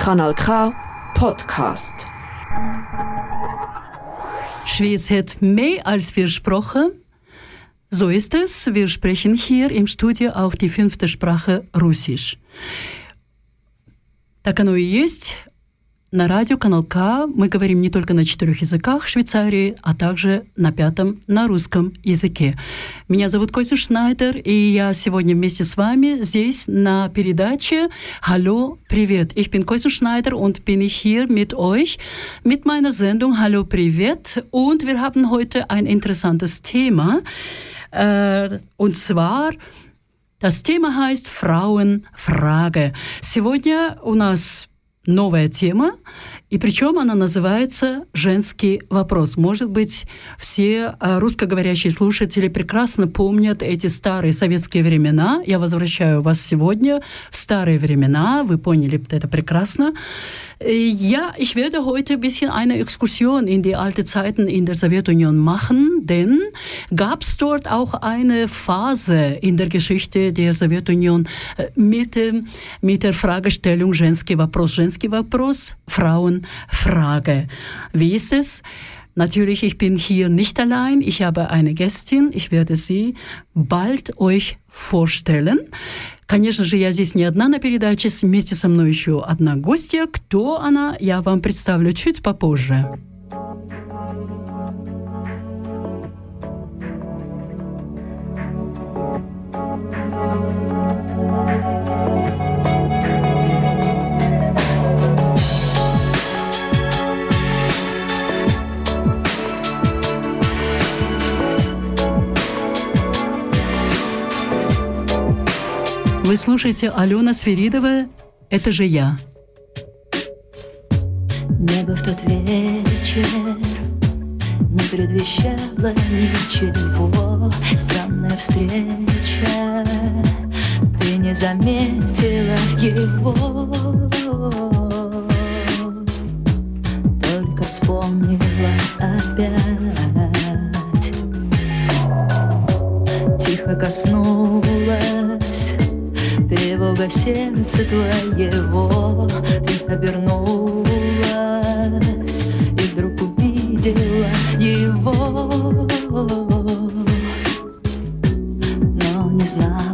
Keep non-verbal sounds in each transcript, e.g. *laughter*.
Kanal K Podcast. Schweiz hat mehr als wir Sprachen. So ist es. Wir sprechen hier im Studio auch die fünfte Sprache Russisch. Так оно и есть. На радио Канал К мы говорим не только на четырех языках Швейцарии, а также на пятом, на русском языке. Меня зовут Костя Шнайдер, и я сегодня вместе с вами здесь на передаче «Hallo, привет». Ich bin Kostja Schneider und bin ich hier mit euch mit meiner Sendung «Hallo, привет». Und wir haben heute ein interessantes Thema. Äh, und zwar das Thema heißt Frauenfrage. Сегодня у нас новая тема, и причем она называется «Женский вопрос». Может быть, все а, русскоговорящие слушатели прекрасно помнят эти старые советские времена. Я возвращаю вас сегодня в старые времена. Вы поняли это прекрасно. Ja, ich werde heute ein bisschen eine Exkursion in die alten Zeiten in der Sowjetunion machen, denn gab es dort auch eine Phase in der Geschichte der Sowjetunion mit, mit der Fragestellung «Женский вопрос», «Женский вопрос», Frauenfrage. Wie ist es? Natürlich, ich bin hier nicht allein. Ich habe eine Gästin. Ich werde sie bald euch vorstellen. Конечно же, я здесь не одна на передаче. Вместе со мной еще одна гостья. Кто она, я вам представлю чуть попозже. Вы слушаете Алена Свиридова «Это же я». Небо в тот вечер не предвещало ничего. Странная встреча, ты не заметила его. Только вспомнила опять. Тихо коснулась тревога сердца твоего. Ты обернулась и вдруг увидела его. Но не знала,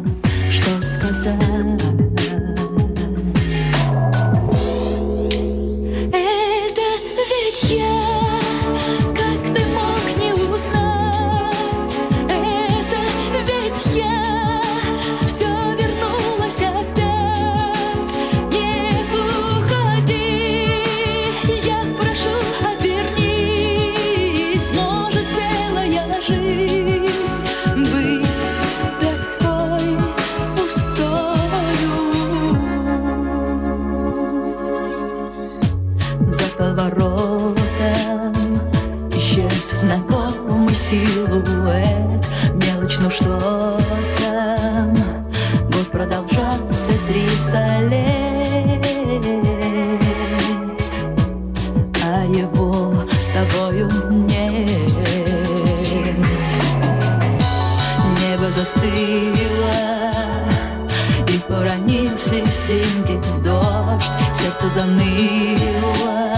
поранил слезинки дождь Сердце заныло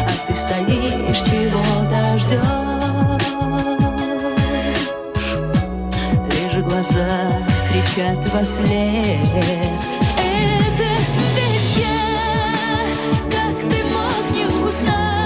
А ты стоишь, чего-то ждешь Лишь глаза кричат во след. Это ведь я, как ты мог не узнать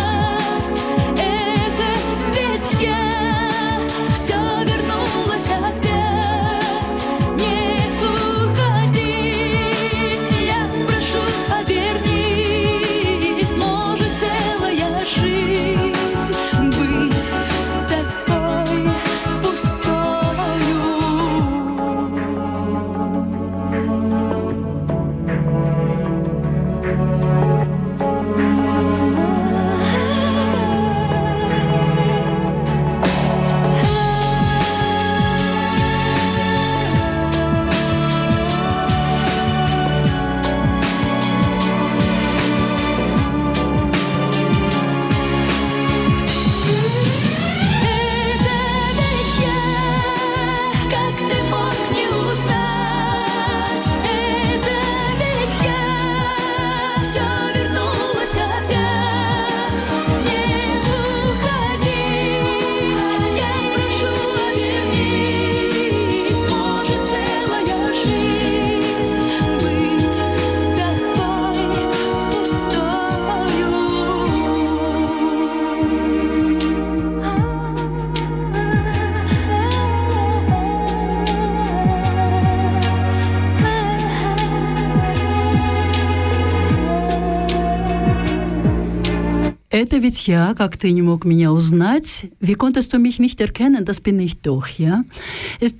Это ведь я, как ты не mог меня uznать. Wie konntest du mich nicht erkennen? Das bin ich doch, ja.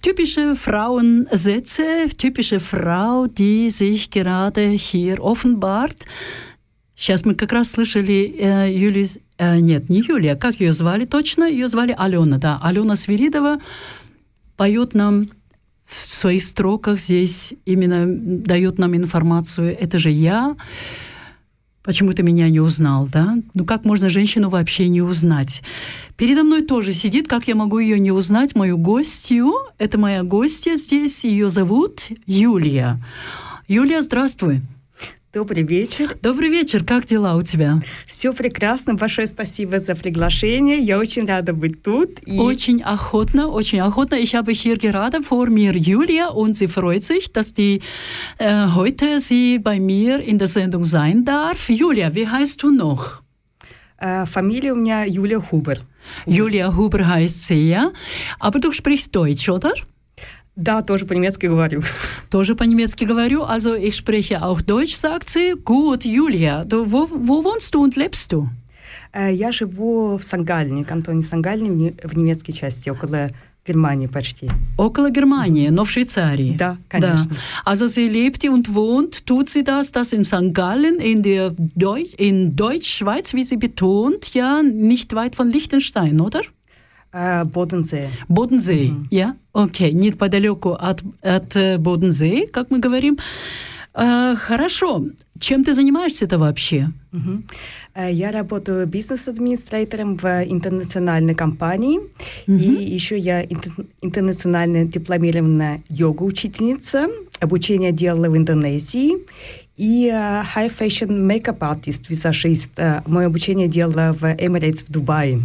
Typische Frauensätze, typische Frau, die sich gerade hier offenbart. Сейчас мы как раз слышали э, Юлию... Э, нет, не Юлия, как ее звали точно? Ее звали Алена, да. Алена Свиридова поет нам в своих строках здесь, именно дает нам информацию. Это же я. Почему ты меня не узнал, да? Ну как можно женщину вообще не узнать? Передо мной тоже сидит, как я могу ее не узнать, мою гостью. Это моя гостья здесь, ее зовут Юлия. Юлия, здравствуй. Добрый вечер. Добрый вечер. Как дела у тебя? Все прекрасно. Большое спасибо за приглашение. Я очень рада быть тут. И... Очень охотно, очень охотно. Ich habe hier gerade vor mir Julia und sie freut sich, dass die äh, heute sie bei mir in der Sendung sein darf. Julia, wie heißt du noch? Äh, Familie у меня Julia Huber. Julia Huber heißt sie, ja. Aber du sprichst Deutsch, oder? Да, тоже по-немецки говорю. Тоже по-немецки говорю. Also ich spreche auch Deutsch, sagt sie. Gut, Julia, du, wo, wo wohnst du und lebst du? Я живу в Сангальне, кантоне Сангальне, в немецкой части, около Германии почти. Около Германии, но в Швейцарии. Да, конечно. Да. Also sie lebt und wohnt, tut sie das, das in St. Gallen, in der Deutsch, in Deutschschweiz, wie sie betont, ja, nicht weit von Liechtenstein, oder? Бодензее. Бодензее, угу. я? Окей, неподалеку от, от Бодензее, как мы говорим. А, хорошо. Чем ты занимаешься-то вообще? Угу. Я работаю бизнес-администратором в интернациональной компании. Угу. И еще я интернациональная дипломированная йога-учительница. Обучение делала в Индонезии. И high fashion makeup artist, визажист. Мое обучение делала в Emirates в Дубае.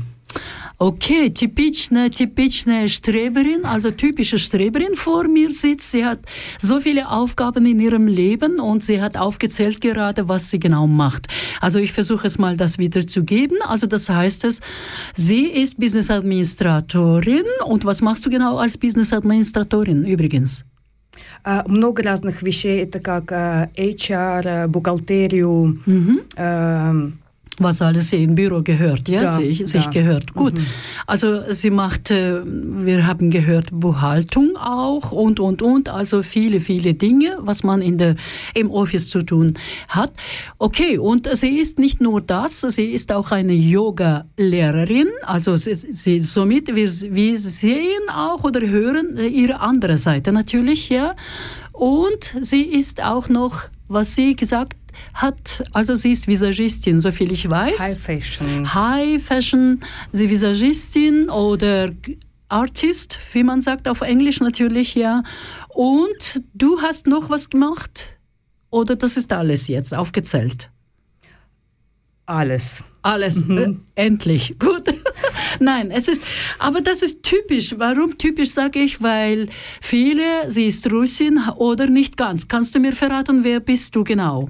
Okay, typische, typische Streberin, also typische Streberin vor mir sitzt. Sie hat so viele Aufgaben in ihrem Leben und sie hat aufgezählt gerade, was sie genau macht. Also ich versuche es mal, das wiederzugeben. Also das heißt es, sie ist Business Administratorin. Und was machst du genau als Business Administratorin übrigens? Много разных вещей. Это как HR, бухгалтерию, mhm was alles in Büro gehört, ja, da, sich, sich gehört. Gut. Mhm. Also sie macht, äh, wir haben gehört, Buchhaltung auch und, und, und, also viele, viele Dinge, was man in der, im Office zu tun hat. Okay, und sie ist nicht nur das, sie ist auch eine Yoga-Lehrerin, also sie, sie, somit, wir, wir sehen auch oder hören ihre andere Seite natürlich, ja. Und sie ist auch noch, was sie gesagt hat, also sie ist Visagistin, soviel ich weiß. High Fashion. High Fashion, sie Visagistin oder Artist, wie man sagt auf Englisch natürlich, ja. Und du hast noch was gemacht? Oder das ist alles jetzt aufgezählt? Alles. Alles. Mhm. Äh, endlich. *laughs* Gut. Nein, es ist, aber das ist typisch. Warum typisch sage ich? Weil viele, sie ist Russin oder nicht ganz. Kannst du mir verraten, wer bist du genau?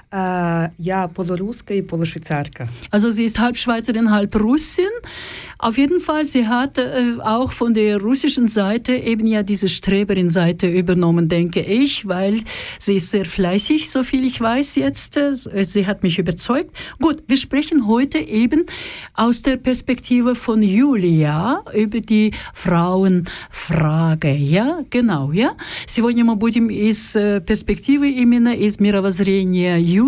Я полурусская и полушвейцарка. Also sie ist halb Schweizerin, halb Russin. Auf jeden Fall, sie hat äh, auch von der russischen Seite eben ja diese Streberin-Seite übernommen, denke ich, weil sie ist sehr fleißig, so viel ich weiß jetzt. Äh, sie hat mich überzeugt. Gut, wir sprechen heute eben aus der Perspektive von Julia über die Frauenfrage. Ja, genau, ja. Сегодня мы будем из перспективы именно из мировоззрения Юлии,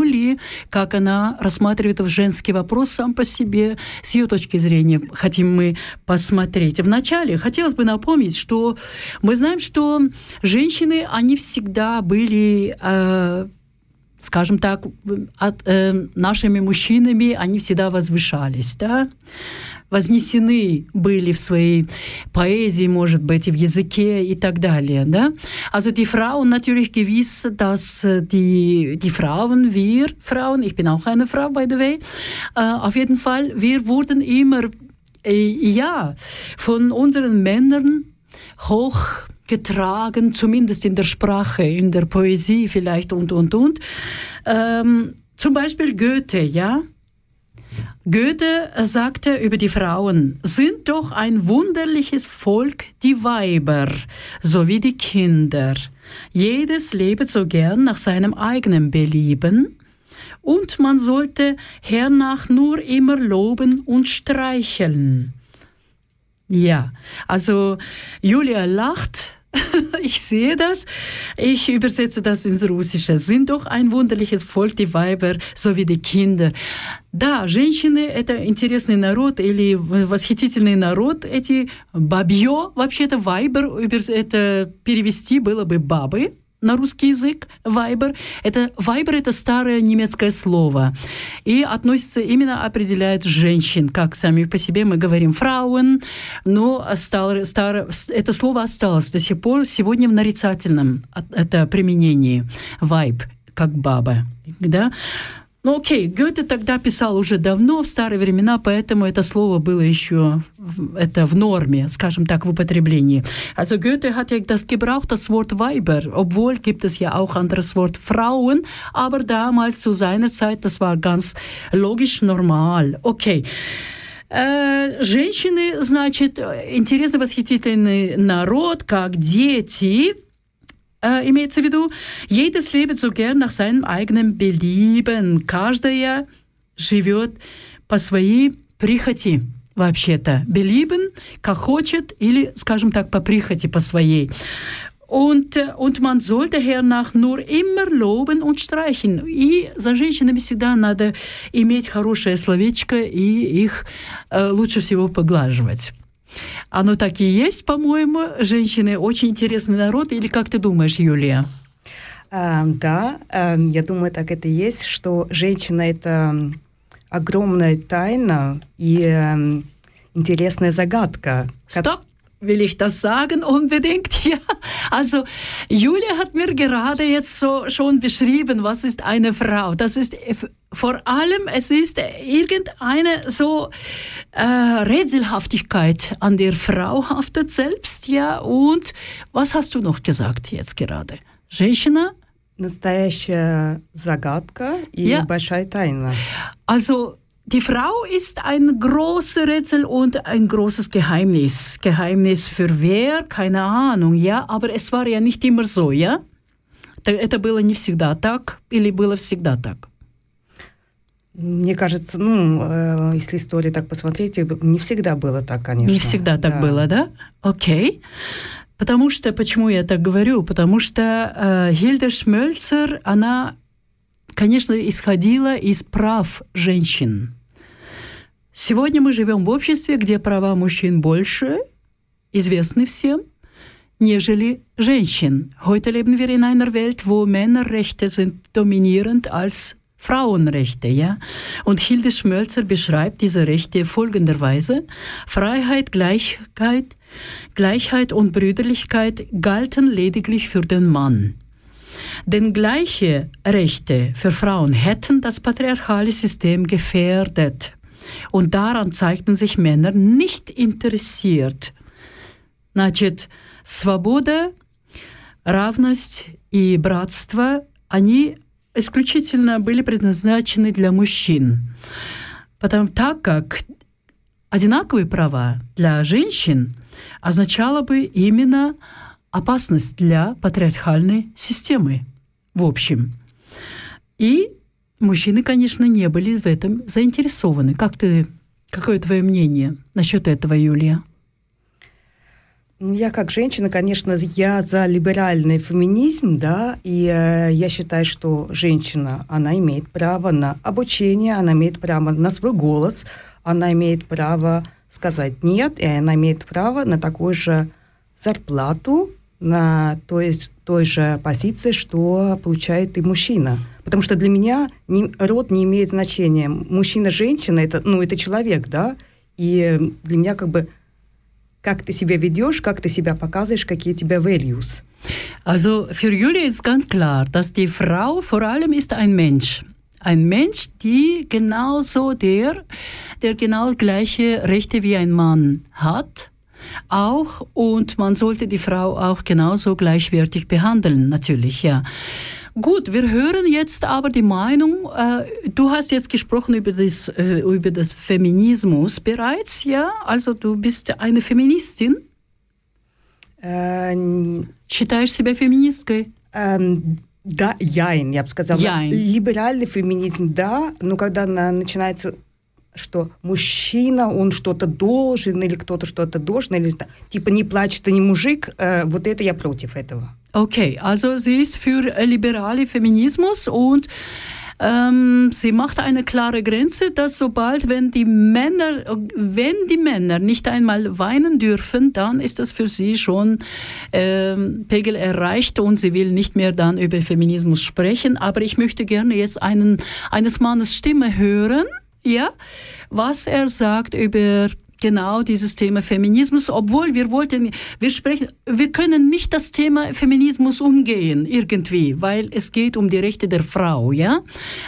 как она рассматривает женский вопрос сам по себе, с ее точки зрения. Хотим мы посмотреть. Вначале хотелось бы напомнить, что мы знаем, что женщины, они всегда были... Э, скажем так, от, э, нашими мужчинами они всегда возвышались, да, вознесены были в своей поэзии, может быть, и в языке и так далее, да. Also die Frauen natürlich gewiss, dass die, die Frauen, wir Frauen, ich bin auch eine Frau, by the way, äh, auf jeden Fall, wir wurden immer äh, ja, von unseren Männern hochgetragen, zumindest in der Sprache, in der Poesie vielleicht und, und, und. Ähm, zum Beispiel Goethe, ja. Goethe sagte über die Frauen, sind doch ein wunderliches Volk die Weiber sowie die Kinder. Jedes lebe so gern nach seinem eigenen Belieben. Und man sollte hernach nur immer loben und streicheln. Ja, also Julia lacht. *laughs* Ich sehe das. Ich übersetze das ins Russische. Sind doch ein wunderliches Volk, die Weiber sowie die Kinder. Да, женщины — это интересный народ или восхитительный народ. Эти бабье, вообще-то вайбер, это перевести было бы бабы, на русский язык, Viber. Это, Viber — это старое немецкое слово. И относится именно, определяет женщин, как сами по себе мы говорим Frauen, но стало, стар, это слово осталось до сих пор сегодня в нарицательном это применении. Vibe, как баба. Да? Ну окей, Гёте тогда писал уже давно, в старые времена, поэтому это слово было еще это в норме, скажем так, в употреблении. Also Goethe hat ja das gebraucht, das Wort Weiber, obwohl gibt es ja auch anderes Wort Frauen, aber damals zu seiner Zeit, das war ganz logisch normal. Okay. Женщины, значит, интересный, восхитительный народ, как дети, äh, имеется в виду, jedes lebt so gern nach seinem eigenen Belieben. Каждая живет по своей прихоти вообще-то. Belieben, как хочет, или, скажем так, по прихоти, по своей. Und, und man sollte hernach nur immer loben und streichen. И за женщинами всегда надо иметь хорошее словечко и их э, лучше всего поглаживать. Оно так и есть, по-моему. Женщины очень интересный народ. Или как ты думаешь, Юлия? А, да, а, я думаю, так это и есть, что женщина — это огромная тайна и а, интересная загадка. Стоп! will ich das sagen? Unbedingt, ja. Also Julia hat mir gerade jetzt so schon beschrieben, was ist eine Frau. Das ist vor allem, es ist irgendeine so äh, Rätselhaftigkeit an der Frau haftet selbst, ja. Und was hast du noch gesagt jetzt gerade? Женщина? Настоящая загадка и ja. большая тайна. Also die Frau ist ein großes Rätsel und ein großes Geheimnis. Geheimnis für wer? Keine Ahnung, ja. Aber es war ja nicht immer so, ja? Это было не всегда так или было всегда так? Мне кажется, ну, э, если историю так посмотреть, не всегда было так, конечно. Не всегда так да. было, да? Окей. Потому что, почему я так говорю? Потому что э, Хильда Шмельцер, она конечно, исходила из прав женщин. Сегодня мы живем в обществе, где права мужчин больше, известны всем, нежели женщин. Heute leben wir in einer Welt, wo Männerrechte sind dominierend als Frauenrechte, ja. Und Hilde Schmölzer beschreibt diese Rechte folgenderweise: Freiheit, Gleichheit, Gleichheit und Brüderlichkeit galten lediglich für den Mann. Denn gleiche Rechte für Frauen hätten das patriarchale System gefährdet. Und daran zeigten sich Männer nicht interessiert. Значит, свобода, равность и братство, они исключительно были предназначены для мужчин. Потому так как одинаковые права для женщин означало бы именно опасность для патриархальной системы в общем. И мужчины, конечно, не были в этом заинтересованы. Как ты, какое твое мнение насчет этого, Юлия? Ну, я как женщина, конечно, я за либеральный феминизм, да, и э, я считаю, что женщина, она имеет право на обучение, она имеет право на свой голос, она имеет право сказать нет, и она имеет право на такую же зарплату, на той, той же позиции, что получает и мужчина. Потому что для меня не, род не имеет значения. Мужчина-женщина, это, ну, это человек, да, и для меня как бы как ты себя ведешь, как ты себя показываешь, какие у тебя values. Also für Julia ist ganz klar, dass die Frau vor allem ist ein Mensch. Ein Mensch, die genauso der, der genau gleiche Rechte wie ein Mann hat, auch und man sollte die Frau auch genauso gleichwertig behandeln, natürlich, ja. Gut, wir hören jetzt aber die Meinung, äh, du hast jetzt gesprochen über das, äh, über das Feminismus bereits, ja? Also du bist eine Feministin? Äh, Считаешь себя феминисткой? Ähm, Да, яин, я бы сказала. Яин. Либеральный феминизм, да, но когда на- начинается что мужчина, он что-то должен, или кто-то что-то должен, или та- типа не плачь, ты не мужик, э, вот это я против этого. Okay, also sie ist für äh, liberale Feminismus und ähm, sie macht eine klare Grenze, dass sobald, wenn die Männer, wenn die Männer nicht einmal weinen dürfen, dann ist das für sie schon ähm, Pegel erreicht und sie will nicht mehr dann über Feminismus sprechen. Aber ich möchte gerne jetzt einen, eines Mannes Stimme hören, ja, was er sagt über genau dieses Thema Feminismus, obwohl wir wollten, wir sprechen, wir können nicht das Thema Feminismus umgehen irgendwie, weil es geht um die Rechte der Frau, ja.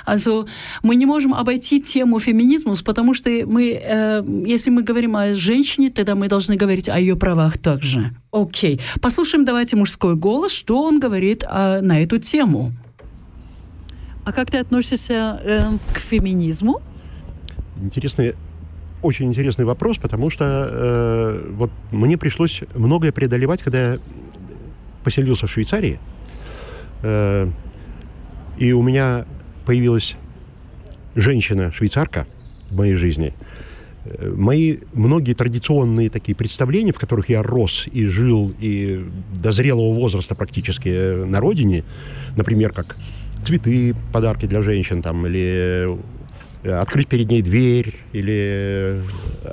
Also мы не можем обойти тему феминизмус, потому что мы, э, если мы говорим о женщине, тогда мы должны говорить о ее правах также. Окей. Послушаем давайте мужской голос, что он говорит э, на эту тему. А как ты относишься э, к феминизму? Интересный, очень интересный вопрос, потому что э, вот мне пришлось многое преодолевать, когда я поселился в Швейцарии. Э, и у меня появилась женщина-швейцарка в моей жизни. Э, Мои многие традиционные такие представления, в которых я рос и жил, и до зрелого возраста практически э, на родине, например, как цветы, подарки для женщин, там, или открыть перед ней дверь, или э,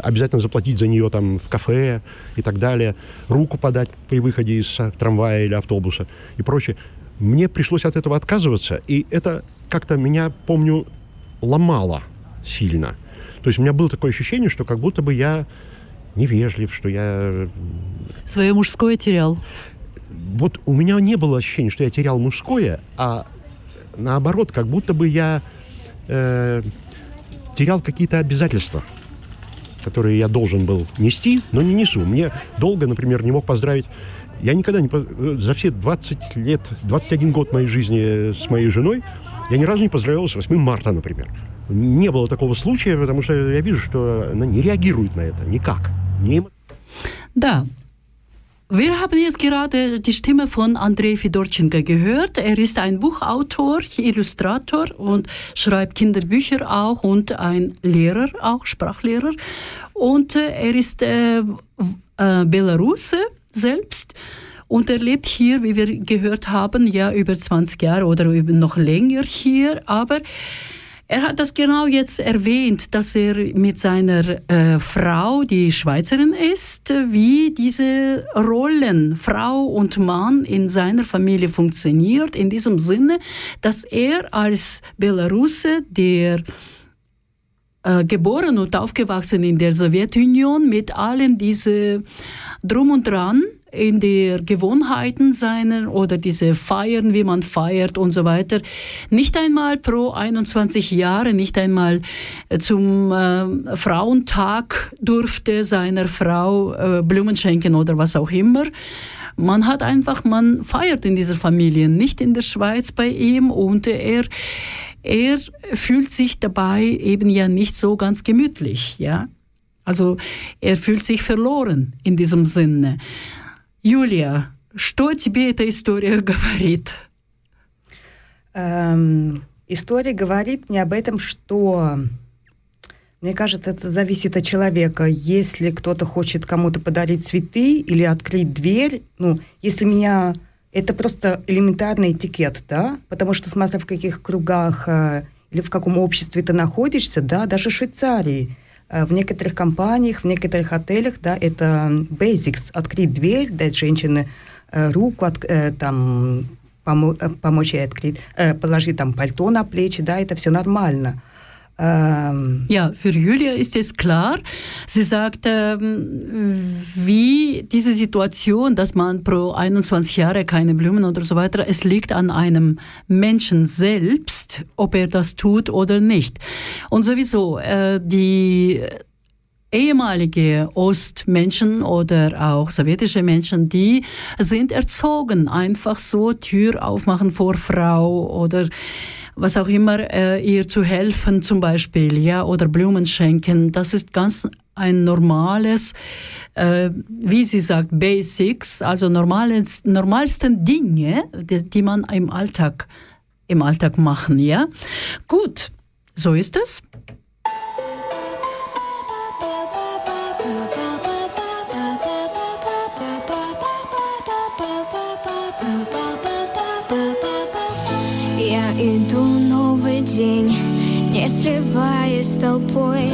обязательно заплатить за нее там в кафе и так далее, руку подать при выходе из э, трамвая или автобуса и прочее. Мне пришлось от этого отказываться, и это как-то меня, помню, ломало сильно. То есть у меня было такое ощущение, что как будто бы я невежлив, что я... Свое мужское терял. Вот у меня не было ощущения, что я терял мужское, а наоборот, как будто бы я э, терял какие-то обязательства, которые я должен был нести, но не несу. Мне долго, например, не мог поздравить. Я никогда не... по- За все 20 лет, 21 год моей жизни с моей женой, я ни разу не поздравлял с 8 марта, например. Не было такого случая, потому что я вижу, что она не реагирует на это никак. Не Da. Wir haben jetzt gerade die Stimme von Andrei Fedorchenko gehört. Er ist ein Buchautor, Illustrator und schreibt Kinderbücher auch und ein Lehrer, auch Sprachlehrer. Und äh, er ist äh, äh, Belarusse selbst. Und er lebt hier, wie wir gehört haben, ja über 20 Jahre oder noch länger hier. Aber er hat das genau jetzt erwähnt, dass er mit seiner äh, Frau, die Schweizerin ist, wie diese Rollen Frau und Mann in seiner Familie funktioniert, in diesem Sinne, dass er als Belarusse, der äh, geboren und aufgewachsen in der Sowjetunion mit allen diese Drum und Dran in der Gewohnheiten seiner oder diese Feiern, wie man feiert und so weiter, nicht einmal pro 21 Jahre, nicht einmal äh, zum äh, Frauentag durfte seiner Frau äh, Blumen schenken oder was auch immer. Man hat einfach, man feiert in dieser Familie, nicht in der Schweiz bei ihm und er er fühlt sich dabei eben ja nicht so ganz gemütlich, ja. Also er fühlt sich verloren in diesem Sinne. Юлия, что тебе эта история говорит? Эм, история говорит мне об этом, что мне кажется, это зависит от человека. Если кто-то хочет кому-то подарить цветы или открыть дверь, ну, если меня... Это просто элементарный этикет, да? Потому что, смотря в каких кругах э, или в каком обществе ты находишься, да, даже в Швейцарии, в некоторых компаниях, в некоторых отелях, да, это basics. Открыть дверь, дать женщине э, руку, от- э, там, помо- э, помочь ей открыть, э, положить там пальто на плечи, да, это все нормально. Эм, Ja, für Julia ist es klar. Sie sagt, ähm, wie diese Situation, dass man pro 21 Jahre keine Blumen oder so weiter, es liegt an einem Menschen selbst, ob er das tut oder nicht. Und sowieso, äh, die ehemalige Ostmenschen oder auch sowjetische Menschen, die sind erzogen, einfach so Tür aufmachen vor Frau oder was auch immer, äh, ihr zu helfen zum Beispiel, ja, oder Blumen schenken. Das ist ganz ein normales, äh, wie sie sagt, Basics, also normales, normalsten Dinge, die, die man im Alltag, im Alltag machen, ja. Gut, so ist es. Ja, in into день, не сливаясь с толпой.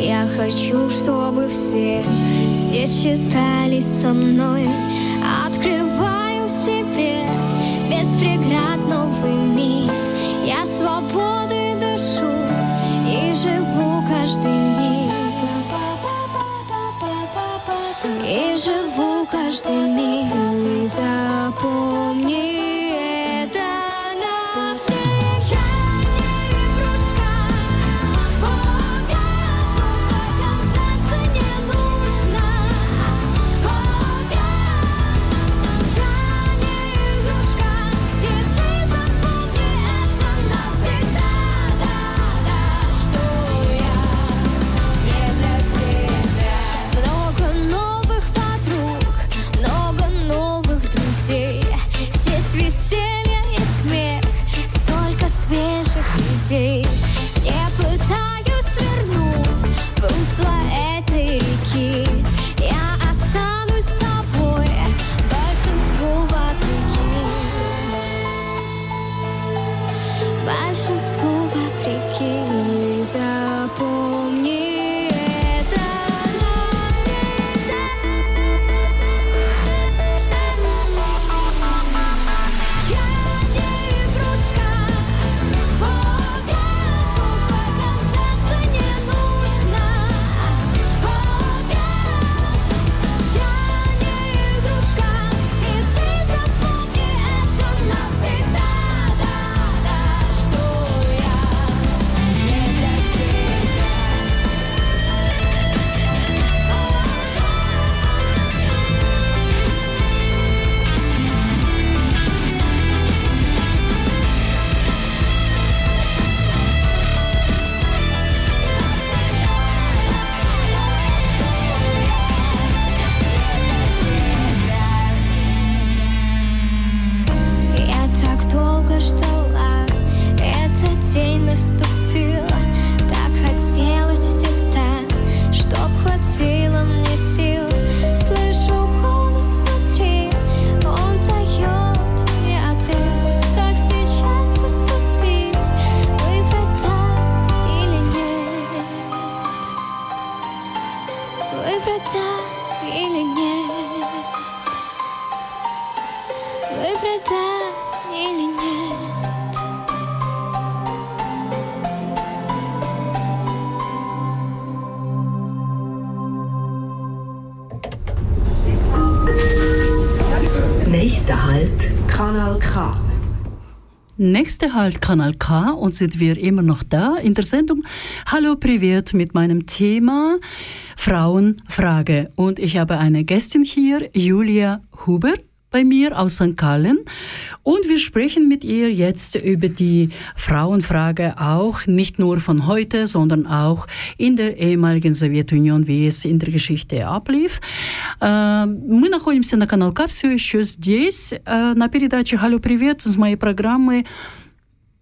Я хочу, чтобы все здесь считались со мной. Открываю в себе без преград новый мир. Я свободой дышу и живу каждый миг. И живу каждый миг. Ты запомни Nächste Halt Kanal K und sind wir immer noch da in der Sendung Hallo Privat mit meinem Thema Frauenfrage. Und ich habe eine Gästin hier, Julia Huber bei mir aus St. Gallen. Und wir sprechen mit ihr jetzt über die Frauenfrage auch nicht nur von heute, sondern auch in der ehemaligen Sowjetunion, wie es in der Geschichte ablief. Э, Мы находимся на канал К все еще здесь, э, на передаче «Алло, привет» с моей программы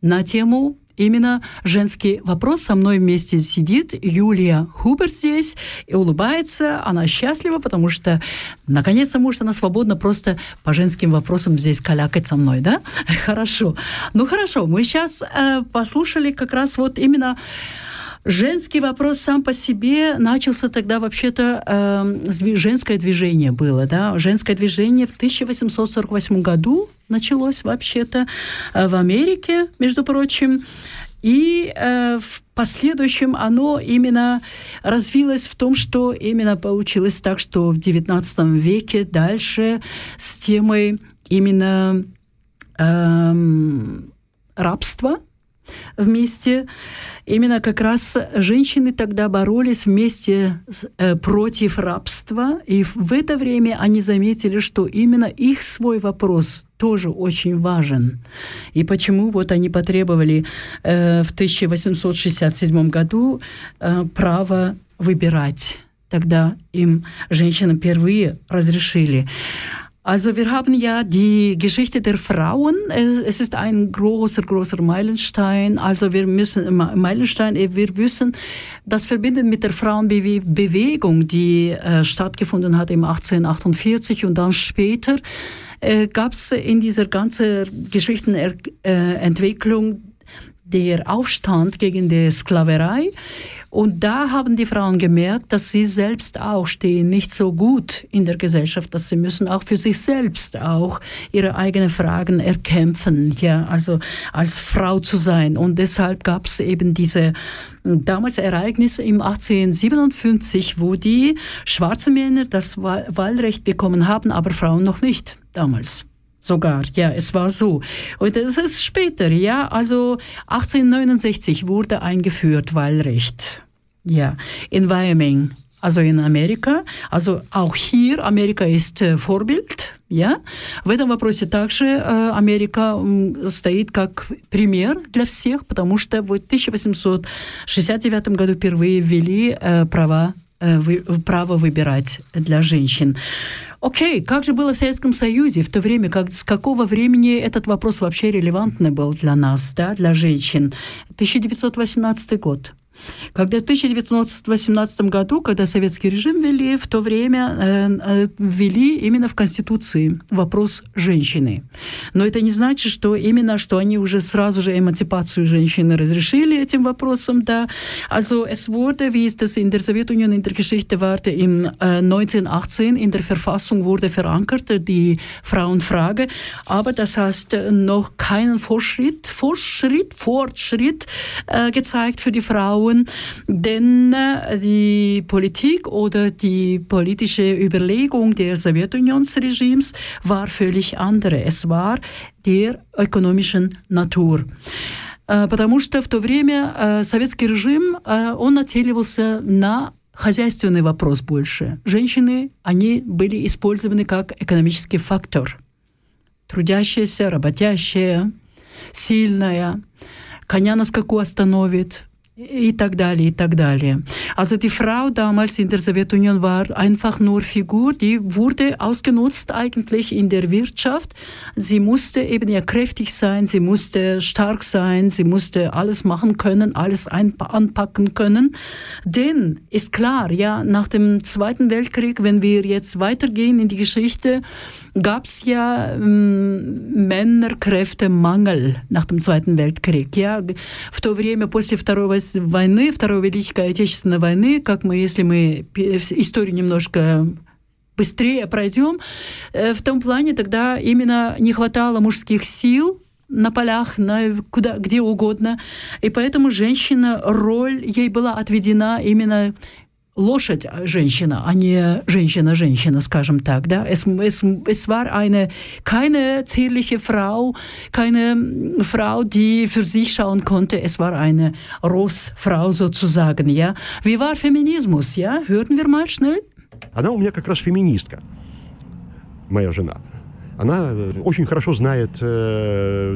на тему именно женский вопрос. Со мной вместе сидит Юлия Хубер здесь и улыбается. Она счастлива, потому что наконец-то может она свободно просто по женским вопросам здесь калякать со мной, да? *laughs* Хорошо. Ну хорошо, мы сейчас э, послушали как раз вот именно Женский вопрос сам по себе начался тогда вообще-то э, женское движение было, да, женское движение в 1848 году началось вообще-то э, в Америке, между прочим, и э, в последующем оно именно развилось в том, что именно получилось так, что в XIX веке дальше с темой именно эм, рабства вместе. Именно как раз женщины тогда боролись вместе э, против рабства, и в это время они заметили, что именно их свой вопрос тоже очень важен. И почему вот они потребовали э, в 1867 году э, право выбирать. Тогда им женщинам впервые разрешили. Also wir haben ja die Geschichte der Frauen. Es ist ein großer, großer Meilenstein. Also wir müssen, Meilenstein, wir wissen, das verbindet mit der Frauenbewegung, die äh, stattgefunden hat im 1848 und dann später äh, gab es in dieser ganzen Geschichtenentwicklung äh, der Aufstand gegen die Sklaverei. Und da haben die Frauen gemerkt, dass sie selbst auch stehen nicht so gut in der Gesellschaft, dass sie müssen auch für sich selbst auch ihre eigenen Fragen erkämpfen, ja, also als Frau zu sein. Und deshalb gab es eben diese damals Ereignisse im 1857, wo die schwarzen Männer das Wahlrecht bekommen haben, aber Frauen noch nicht damals sogar. Ja, es war so. Und es ist später, ja, also 1869 wurde eingeführt Wahlrecht. Ja, in Wyoming, also in Америка. Also auch hier Америка ist äh, Vorbild. Ja? В этом вопросе также э, Америка стоит как пример для всех, потому что в 1869 году впервые ввели э, права, э, вы, право выбирать для женщин. Окей, как же было в Советском Союзе в то время, как, с какого времени этот вопрос вообще релевантный был для нас, да, для женщин? 1918 год. Когда в 1918 году, когда советский режим ввели, в то время э, э, ввели именно в Конституции вопрос женщины. Но это не значит, что именно, что они уже сразу же эмансипацию женщины разрешили этим вопросом, да. Also es wurde, wie es das in der Sowjetunion in der Geschichte war, im äh, 1918 in der Verfassung wurde verankert, die Frauenfrage, aber das heißt noch keinen Fortschritt, Fortschritt, Fortschritt äh, gezeigt für die Frauen Frauen, denn äh, die Politik oder die politische Überlegung der Sowjetunionsregimes war völlig andere. Es war der ökonomischen Natur. Äh, потому что в то время äh, советский режим, он нацеливался на хозяйственный вопрос больше. Женщины, они были использованы как экономический фактор. Трудящаяся, работящая, сильная, коня на скаку остановит, и так далее, и так далее. Also die Frau damals in der Sowjetunion war einfach nur Figur, die wurde ausgenutzt eigentlich in der Wirtschaft. Sie musste eben ja kräftig sein, sie musste stark sein, sie musste alles machen können, alles anpacken können. Denn ist klar, ja, nach dem Zweiten Weltkrieg, wenn wir jetzt weitergehen in die Geschichte, gab es ja ähm, Männerkräftemangel nach dem Zweiten Weltkrieg. Ja, в то время после Второго войны, Второй Великой Отечественной войны, как мы, если мы историю немножко быстрее пройдем, в том плане тогда именно не хватало мужских сил на полях, на куда, где угодно. И поэтому женщина, роль ей была отведена именно лошадь женщина, а не женщина-женщина, скажем так. Да? Es, es, es war eine, keine zierliche Frau, keine Frau, die für sich schauen konnte. Es war eine Rossfrau sozusagen. Ja? Wie war Feminismus? Ja? Hörten wir mal schnell? Она у меня как раз феминистка, моя жена. Она очень хорошо знает,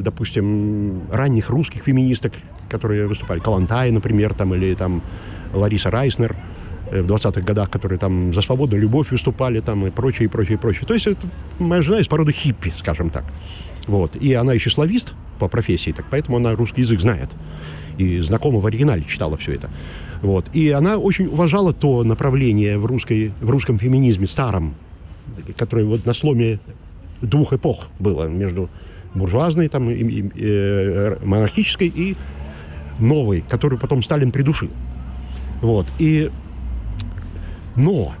допустим, ранних русских феминисток, которые выступали. Калантай, например, там, или там Лариса Райснер – Э, в 20-х годах, которые там за свободу, любовь выступали там и прочее, и прочее, и прочее. То есть это моя жена из породы хиппи, скажем так. Вот. И она еще славист по профессии, так поэтому она русский язык знает. И знакома в оригинале читала все это. Вот. И она очень уважала то направление в, русской, в русском феминизме старом, которое вот на сломе двух эпох было между буржуазной, там, и, и, э, монархической и новой, которую потом Сталин придушил. Вот. И но,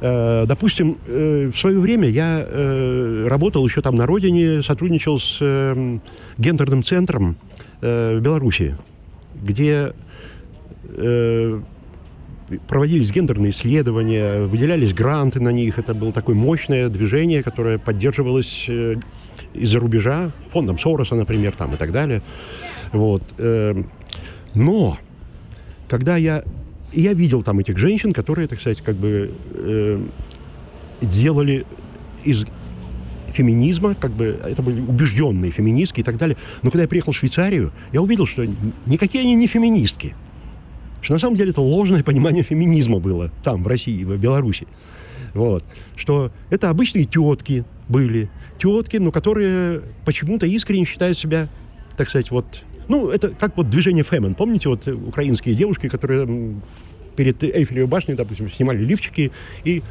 э, допустим, э, в свое время я э, работал еще там на родине, сотрудничал с гендерным центром в Беларуси, где проводились гендерные исследования, выделялись гранты на них. Это было такое мощное движение, которое поддерживалось из-за рубежа, фондом Сороса, например, там и так далее. Вот. Но, когда я... Я видел там этих женщин, которые, так сказать, как бы эм, делали из феминизма, как бы это были убежденные феминистки и так далее. Но когда я приехал в Швейцарию, я увидел, что никакие они не феминистки. Что на самом деле это ложное понимание феминизма было там, в России, в Беларуси. Вот. Что это обычные тетки были. Тетки, но которые почему-то искренне считают себя, так сказать, вот... Ну, это как вот движение Фемен. Помните, вот э, украинские девушки, которые перед Эйфелевой башней, допустим, снимали лифчики и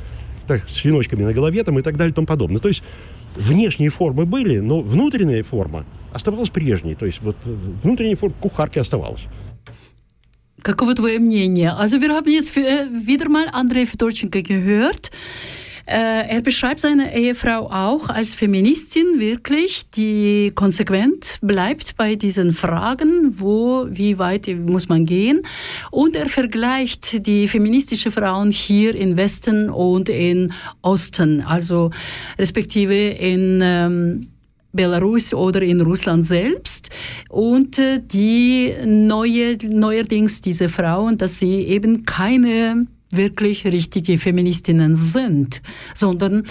так, с веночками на голове там, и так далее и тому подобное. То есть внешние формы были, но внутренняя форма оставалась прежней. То есть вот внутренняя форма кухарки оставалась. Каково твое мнение? Also wir haben jetzt äh, wieder mal Andrei Fedorchenko gehört. Äh, er beschreibt seine Ehefrau auch als Feministin wirklich, die konsequent bleibt bei diesen Fragen, wo, wie weit muss man gehen. Und er vergleicht die feministische Frauen hier im Westen und in Osten, also respektive in ähm, Belarus oder in Russland selbst und äh, die neue, neuerdings diese Frauen, dass sie eben keine wirklich richtige Feministinnen sind, sondern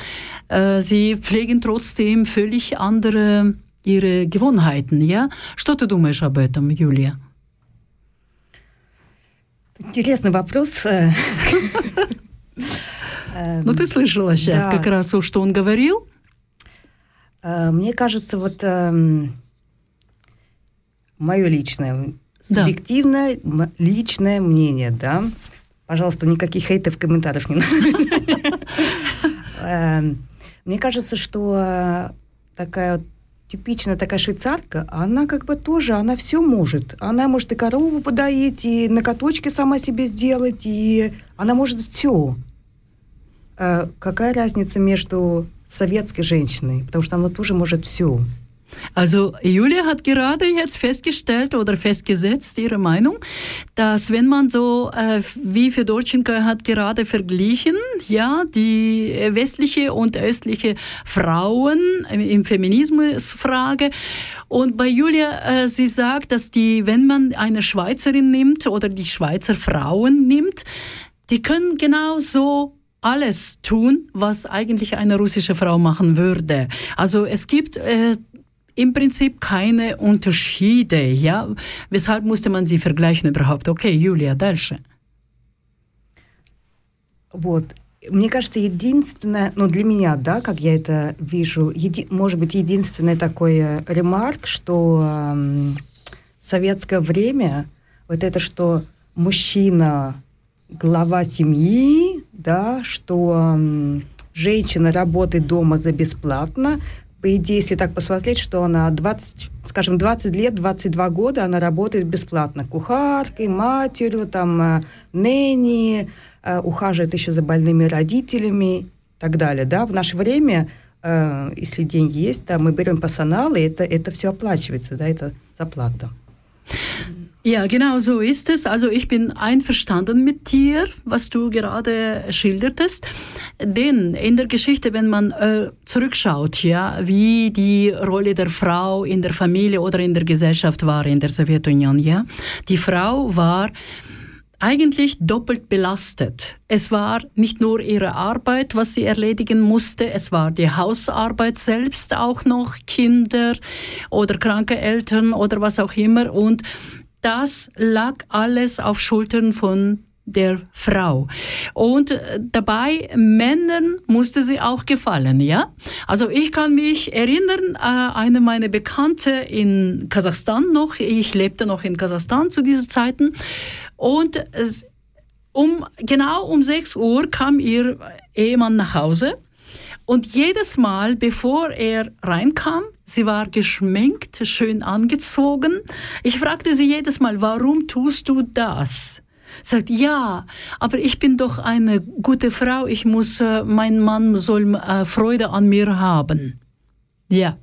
äh, sie pflegen trotzdem völlig andere ihre Gewohnheiten, ja? Что ты думаешь об этом, Юлия? Интересный вопрос. э. Эм, *laughs* Ну, ты слышала сейчас как раз, что он говорил? Э, Мне кажется, вот мое личное, субъективное, личное мнение, да. Пожалуйста, никаких хейтов, комментариев не надо. Эм, Мне кажется, что э, такая типичная такая швейцарка, она как бы тоже, она все может. Она может и корову подоить, и на каточке сама себе сделать, и она может все. Какая разница между советской женщиной? Потому что она тоже может все. Also Julia hat gerade jetzt festgestellt oder festgesetzt ihre Meinung, dass wenn man so äh, wie Fedorchenko hat gerade verglichen, ja, die westliche und östliche Frauen im Feminismusfrage und bei Julia äh, sie sagt, dass die wenn man eine Schweizerin nimmt oder die Schweizer Frauen nimmt, die können genauso alles tun, was eigentlich eine russische Frau machen würde. Also es gibt äh, im Prinzip keine Unterschiede, ja. Weshalb musste man sie vergleichen überhaupt? Okay, Julia, дальше. Вот. Мне кажется, единственное, ну для меня, да, как я это вижу, еди- может быть, единственный такой э, ремарк, что эм, советское время, вот это, что мужчина глава семьи, да, что м, женщина работает дома за бесплатно. По идее, если так посмотреть, что она 20, скажем, 20 лет, 22 года она работает бесплатно. Кухаркой, матерью, там, э, нэнни, э, ухаживает еще за больными родителями и так далее. Да? В наше время, э, если деньги есть, да, мы берем персонал, и это, это все оплачивается, да, это зарплата. Ja, genau so ist es. Also ich bin einverstanden mit dir, was du gerade schildertest. Denn in der Geschichte, wenn man äh, zurückschaut, ja, wie die Rolle der Frau in der Familie oder in der Gesellschaft war in der Sowjetunion, ja, die Frau war eigentlich doppelt belastet. Es war nicht nur ihre Arbeit, was sie erledigen musste, es war die Hausarbeit selbst auch noch, Kinder oder kranke Eltern oder was auch immer. Und das lag alles auf Schultern von der Frau. Und äh, dabei Männern musste sie auch gefallen, ja? Also ich kann mich erinnern, äh, eine meiner Bekannte in Kasachstan noch, ich lebte noch in Kasachstan zu diesen Zeiten und um, genau um 6 Uhr kam ihr Ehemann nach Hause und jedes Mal, bevor er reinkam, sie war geschminkt, schön angezogen. Ich fragte sie jedes Mal, warum tust du das? Sagt, ja, aber ich bin doch eine gute Frau, ich muss, äh, mein Mann soll äh, Freude an mir haben. Ja.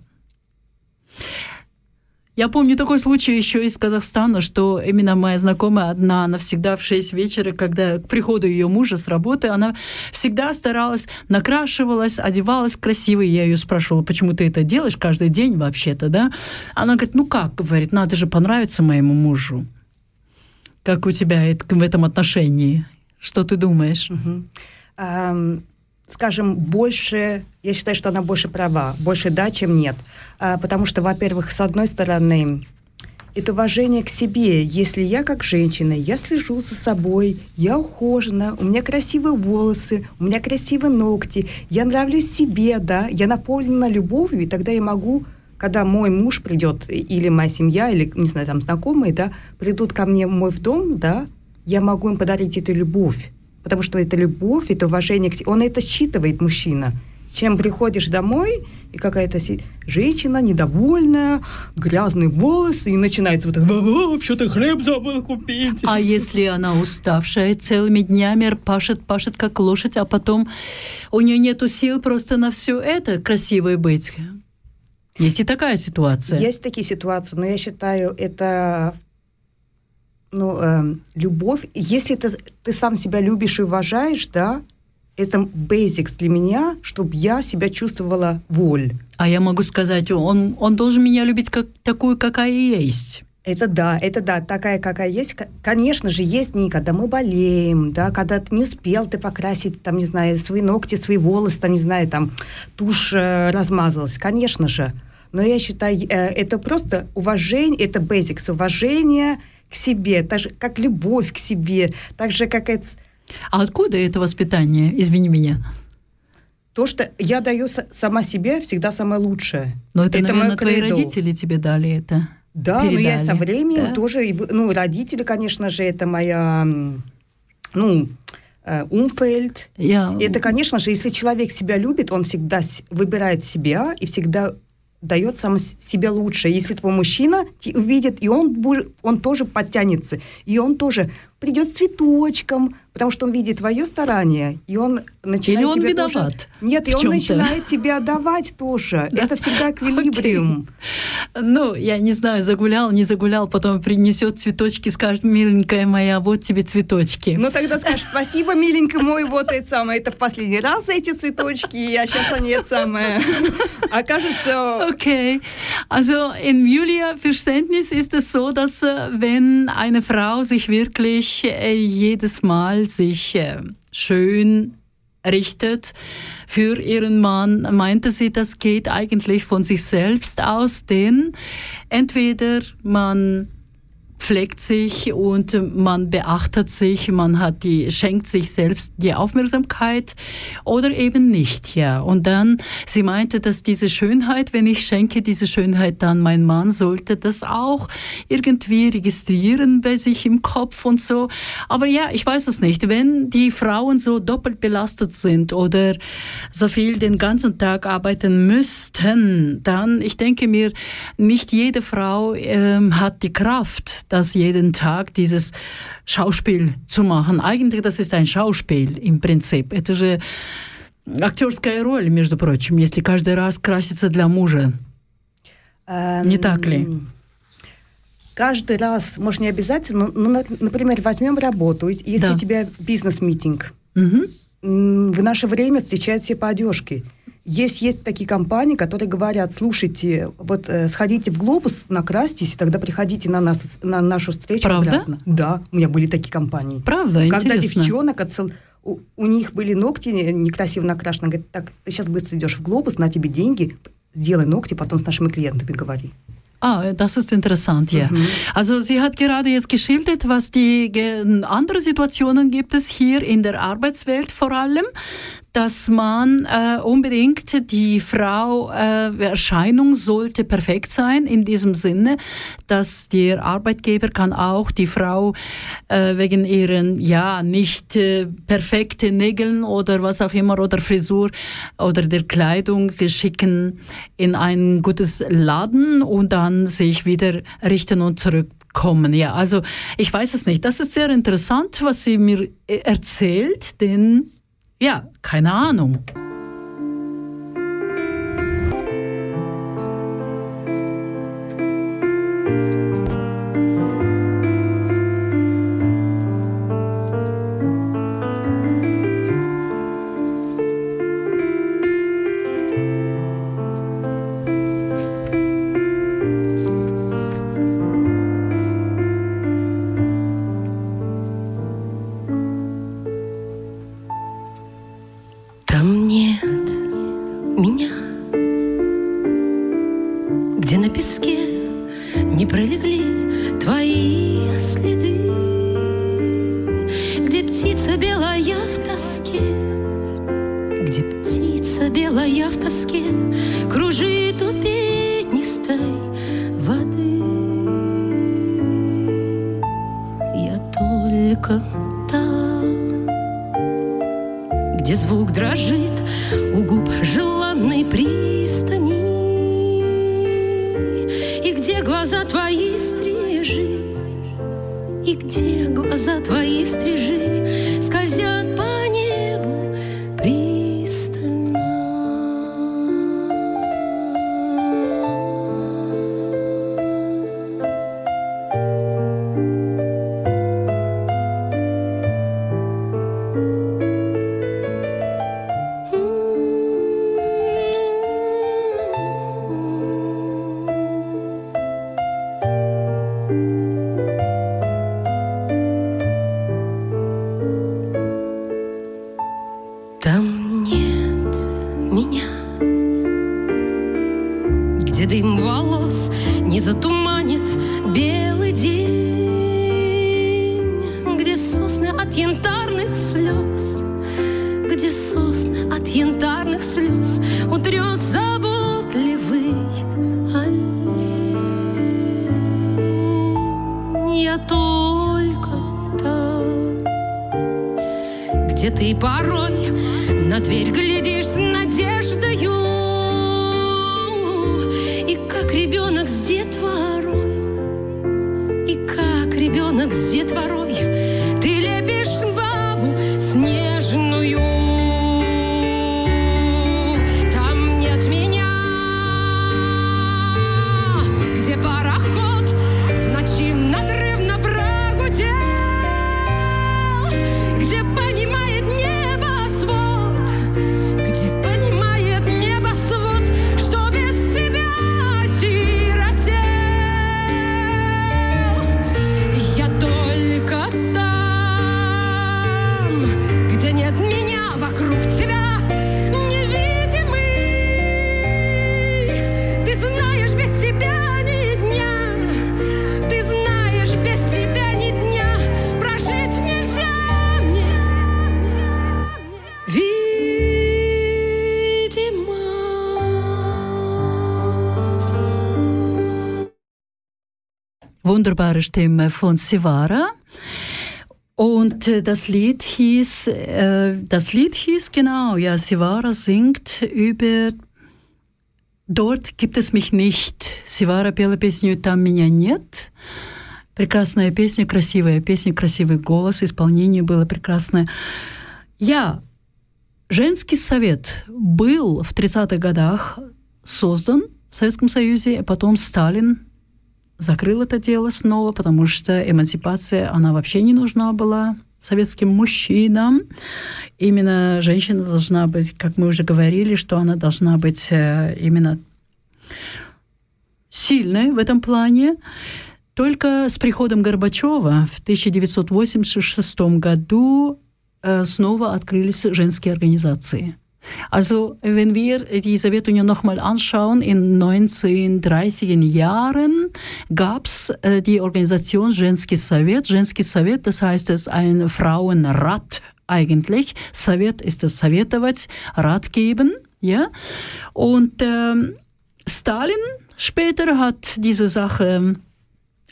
Я помню такой случай еще из Казахстана, что именно моя знакомая одна, она всегда в 6 вечера, когда к приходу ее мужа с работы, она всегда старалась, накрашивалась, одевалась красиво. И я ее спрашивала, почему ты это делаешь каждый день вообще-то, да? Она говорит, ну как, говорит, надо же понравиться моему мужу. Как у тебя в этом отношении? Что ты думаешь? Угу. Um, скажем, больше, я считаю, что она больше права, больше да, чем нет. А, потому что, во-первых, с одной стороны, это уважение к себе. Если я как женщина, я слежу за собой, я ухожена, у меня красивые волосы, у меня красивые ногти, я нравлюсь себе, да, я наполнена любовью, и тогда я могу, когда мой муж придет, или моя семья, или, не знаю, там, знакомые, да, придут ко мне в мой дом, да, я могу им подарить эту любовь потому что это любовь, это уважение к. Он это считывает, мужчина. Чем приходишь домой, и какая-то женщина недовольная, грязные волосы, и начинается вот это, что ты хлеб забыл купить. А если она уставшая целыми днями, пашет, пашет как лошадь, а потом у нее нету сил просто на все это красивое быть? Есть и такая ситуация. Есть такие ситуации, но я считаю, это ну, э, любовь, если ты, ты сам себя любишь и уважаешь, да, это basics для меня, чтобы я себя чувствовала воль. А я могу сказать, он, он должен меня любить как, такую, какая есть. Это да, это да, такая, какая есть. Конечно же, есть дни, когда мы болеем, да, когда ты не успел ты покрасить, там, не знаю, свои ногти, свои волосы, там, не знаю, там, тушь э, размазалась. Конечно же. Но я считаю, э, это просто уважение, это basics, уважение, к себе, так же, как любовь к себе, так же, как это... А откуда это воспитание, извини меня? То, что я даю сама себе всегда самое лучшее. Но это, это наверное, твои родители тебе дали это. Да, передали. но я со временем да? тоже, ну, родители, конечно же, это моя, ну, э, Умфельд. Я... Это, конечно же, если человек себя любит, он всегда выбирает себя и всегда дает сам себе лучше. Если твой мужчина увидит, и он, он тоже подтянется, и он тоже придет с цветочком, потому что он видит твое старание, и он начинает Или он тебя виноват тоже... Нет, и он начинает тебя давать тоже. *laughs* Это всегда эквилибриум. Ну, я не знаю, загулял, не загулял, потом принесет цветочки, скажет, миленькая моя, вот тебе цветочки. Ну, тогда скажет, *laughs* спасибо, миленькая мой, вот это самое, это в последний раз эти цветочки, а сейчас они это самое. *laughs* Окажется... Okay. Also in Julia Verständnis ist es so, dass wenn eine Frau sich wirklich wirklich äh, jedes Mal sich äh, schön richtet für ihren Mann, meinte sie, das geht eigentlich von sich selbst aus, denn entweder man pflegt sich und man beachtet sich, man hat die, schenkt sich selbst die Aufmerksamkeit oder eben nicht, ja. Und dann, sie meinte, dass diese Schönheit, wenn ich schenke diese Schönheit dann mein Mann, sollte das auch irgendwie registrieren bei sich im Kopf und so. Aber ja, ich weiß es nicht. Wenn die Frauen so doppelt belastet sind oder so viel den ganzen Tag arbeiten müssten, dann, ich denke mir, nicht jede Frau ähm, hat die Kraft, das jeden Tag dieses Schauspiel zu machen. Eigentlich das ist ein Schauspiel im Принцип. Это же актерская роль, между прочим, если каждый раз краситься для мужа. Эм, не так ли? Каждый раз, может, не обязательно, но, например, возьмем работу, если да. у тебя бизнес-митинг. Угу. В наше время встречают все по одежке. Есть, есть такие компании, которые говорят, слушайте, вот э, сходите в глобус, накрасьтесь, и тогда приходите на, нас, на нашу встречу Правда? обратно. Да, у меня были такие компании. Правда, Когда интересно. девчонок отсыл... У, у них были ногти некрасиво накрашены. Говорит, так, ты сейчас быстро идешь в глобус, на тебе деньги, сделай ногти, потом с нашими клиентами говори. Ah, das ist interessant, ja. Mhm. Also sie hat gerade jetzt geschildert, was die andere Situationen gibt es hier in der Arbeitswelt vor allem dass man äh, unbedingt die Frau äh, Erscheinung sollte perfekt sein in diesem Sinne, dass der Arbeitgeber kann auch die Frau äh, wegen ihren ja nicht äh, perfekten Nägeln oder was auch immer oder Frisur oder der Kleidung schicken in ein gutes Laden und dann sich wieder richten und zurück kommen. Ja, also ich weiß es nicht. Das ist sehr interessant, was sie mir äh, erzählt, denn ja, keine Ahnung. Musik Wunderbare Stimme von Sivara. Und äh, das Lied hieß, äh, das Lied hieß genau, ja, Sivara singt über Dort gibt es mich nicht. Сивара пела песню «Там меня нет». Прекрасная песня, красивая песня, красивый голос, исполнение было прекрасное. Я, женский совет был в 30-х годах создан в Советском Союзе, а потом Сталин закрыл это дело снова, потому что эмансипация, она вообще не нужна была советским мужчинам. Именно женщина должна быть, как мы уже говорили, что она должна быть э, именно сильной в этом плане. Только с приходом Горбачева в 1986 году äh, снова открылись женские организации. Also, wenn wir die Sowjetunion nochmal anschauen, in 1930er Jahren gab es äh, die Organisation Женский Совет. Женский Совет, das heißt, es ist ein Frauenrat eigentlich. Совет ist das Советовать, Rat geben. Ja? Und ähm, Stalin später hat diese Sache